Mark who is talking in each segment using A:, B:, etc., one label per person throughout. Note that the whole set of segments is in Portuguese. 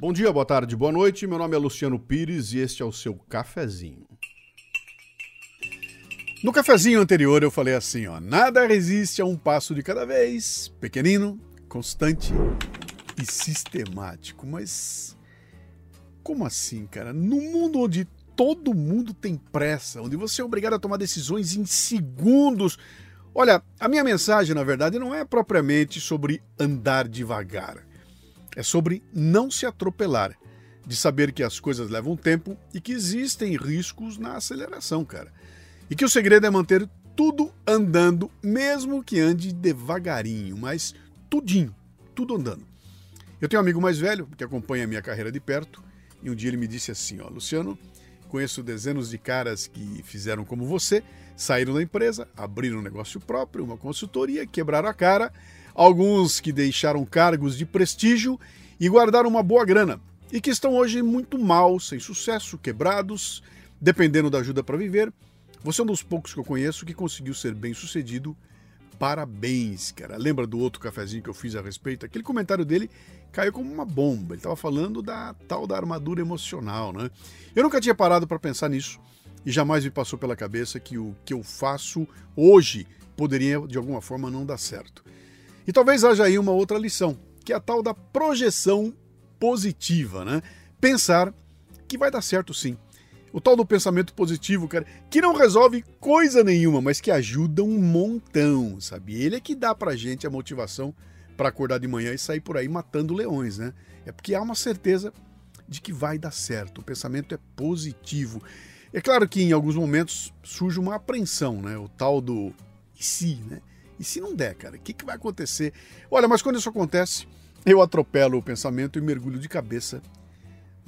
A: Bom dia, boa tarde, boa noite. Meu nome é Luciano Pires e este é o seu cafezinho. No cafezinho anterior eu falei assim, ó, nada resiste a um passo de cada vez, pequenino, constante e sistemático. Mas como assim, cara? No mundo onde todo mundo tem pressa, onde você é obrigado a tomar decisões em segundos. Olha, a minha mensagem, na verdade, não é propriamente sobre andar devagar. É sobre não se atropelar, de saber que as coisas levam tempo e que existem riscos na aceleração, cara. E que o segredo é manter tudo andando, mesmo que ande devagarinho, mas tudinho, tudo andando. Eu tenho um amigo mais velho que acompanha a minha carreira de perto, e um dia ele me disse assim: Ó, Luciano, conheço dezenas de caras que fizeram como você, saíram da empresa, abriram um negócio próprio, uma consultoria, quebraram a cara, alguns que deixaram cargos de prestígio e guardaram uma boa grana, e que estão hoje muito mal, sem sucesso, quebrados, dependendo da ajuda para viver. Você é um dos poucos que eu conheço que conseguiu ser bem sucedido. Parabéns, cara. Lembra do outro cafezinho que eu fiz a respeito? Aquele comentário dele caiu como uma bomba. Ele estava falando da tal da armadura emocional, né? Eu nunca tinha parado para pensar nisso e jamais me passou pela cabeça que o que eu faço hoje poderia de alguma forma não dar certo. E talvez haja aí uma outra lição, que é a tal da projeção positiva, né? Pensar que vai dar certo sim. O tal do pensamento positivo, cara, que não resolve coisa nenhuma, mas que ajuda um montão, sabe? Ele é que dá pra gente a motivação para acordar de manhã e sair por aí matando leões, né? É porque há uma certeza de que vai dar certo. O pensamento é positivo. É claro que em alguns momentos surge uma apreensão, né? O tal do e se, né? E se não der, cara, o que, que vai acontecer? Olha, mas quando isso acontece, eu atropelo o pensamento e mergulho de cabeça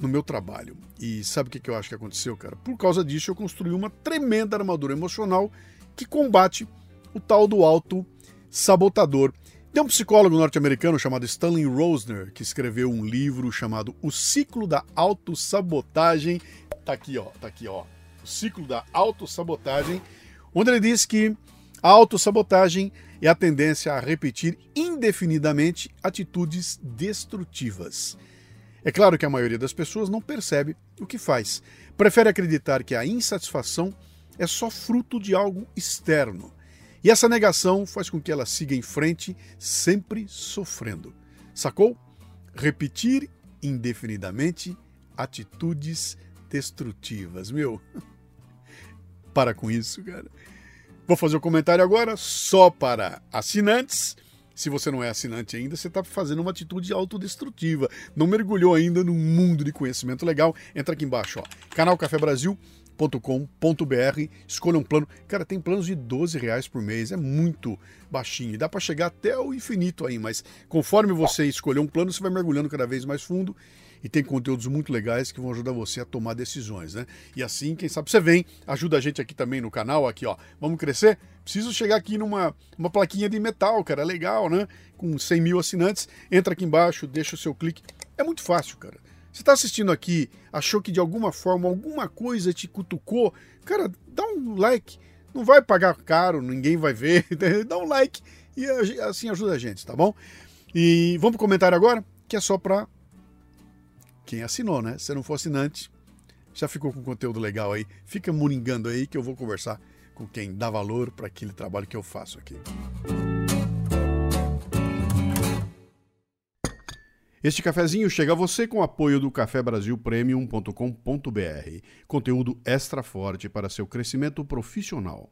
A: no meu trabalho. E sabe o que, eu acho que aconteceu, cara? Por causa disso, eu construí uma tremenda armadura emocional que combate o tal do auto sabotador tem um psicólogo norte-americano chamado Stanley Rosner que escreveu um livro chamado O Ciclo da Autossabotagem. Tá aqui, ó, tá aqui, ó. O Ciclo da Autossabotagem, onde ele diz que a autossabotagem é a tendência a repetir indefinidamente atitudes destrutivas. É claro que a maioria das pessoas não percebe o que faz. Prefere acreditar que a insatisfação é só fruto de algo externo e essa negação faz com que ela siga em frente, sempre sofrendo. Sacou? Repetir indefinidamente atitudes destrutivas. Meu, para com isso, cara. Vou fazer o um comentário agora só para assinantes. Se você não é assinante ainda, você está fazendo uma atitude autodestrutiva. Não mergulhou ainda num mundo de conhecimento legal. Entra aqui embaixo, ó. Canal Café Brasil com.br escolha um plano. Cara, tem planos de 12 reais por mês, é muito baixinho. Dá para chegar até o infinito aí, mas conforme você escolher um plano, você vai mergulhando cada vez mais fundo e tem conteúdos muito legais que vão ajudar você a tomar decisões, né? E assim, quem sabe você vem, ajuda a gente aqui também no canal, aqui ó, vamos crescer? Preciso chegar aqui numa uma plaquinha de metal, cara, legal, né? Com 100 mil assinantes, entra aqui embaixo, deixa o seu clique, é muito fácil, cara. Você está assistindo aqui, achou que de alguma forma alguma coisa te cutucou? Cara, dá um like. Não vai pagar caro, ninguém vai ver. dá um like e assim ajuda a gente, tá bom? E vamos pro comentário agora, que é só para quem assinou, né? Se não for assinante, já ficou com conteúdo legal aí. Fica moringando aí que eu vou conversar com quem dá valor para aquele trabalho que eu faço aqui. Este cafezinho chega a você com o apoio do cafebrasilpremium.com.br, conteúdo extra forte para seu crescimento profissional.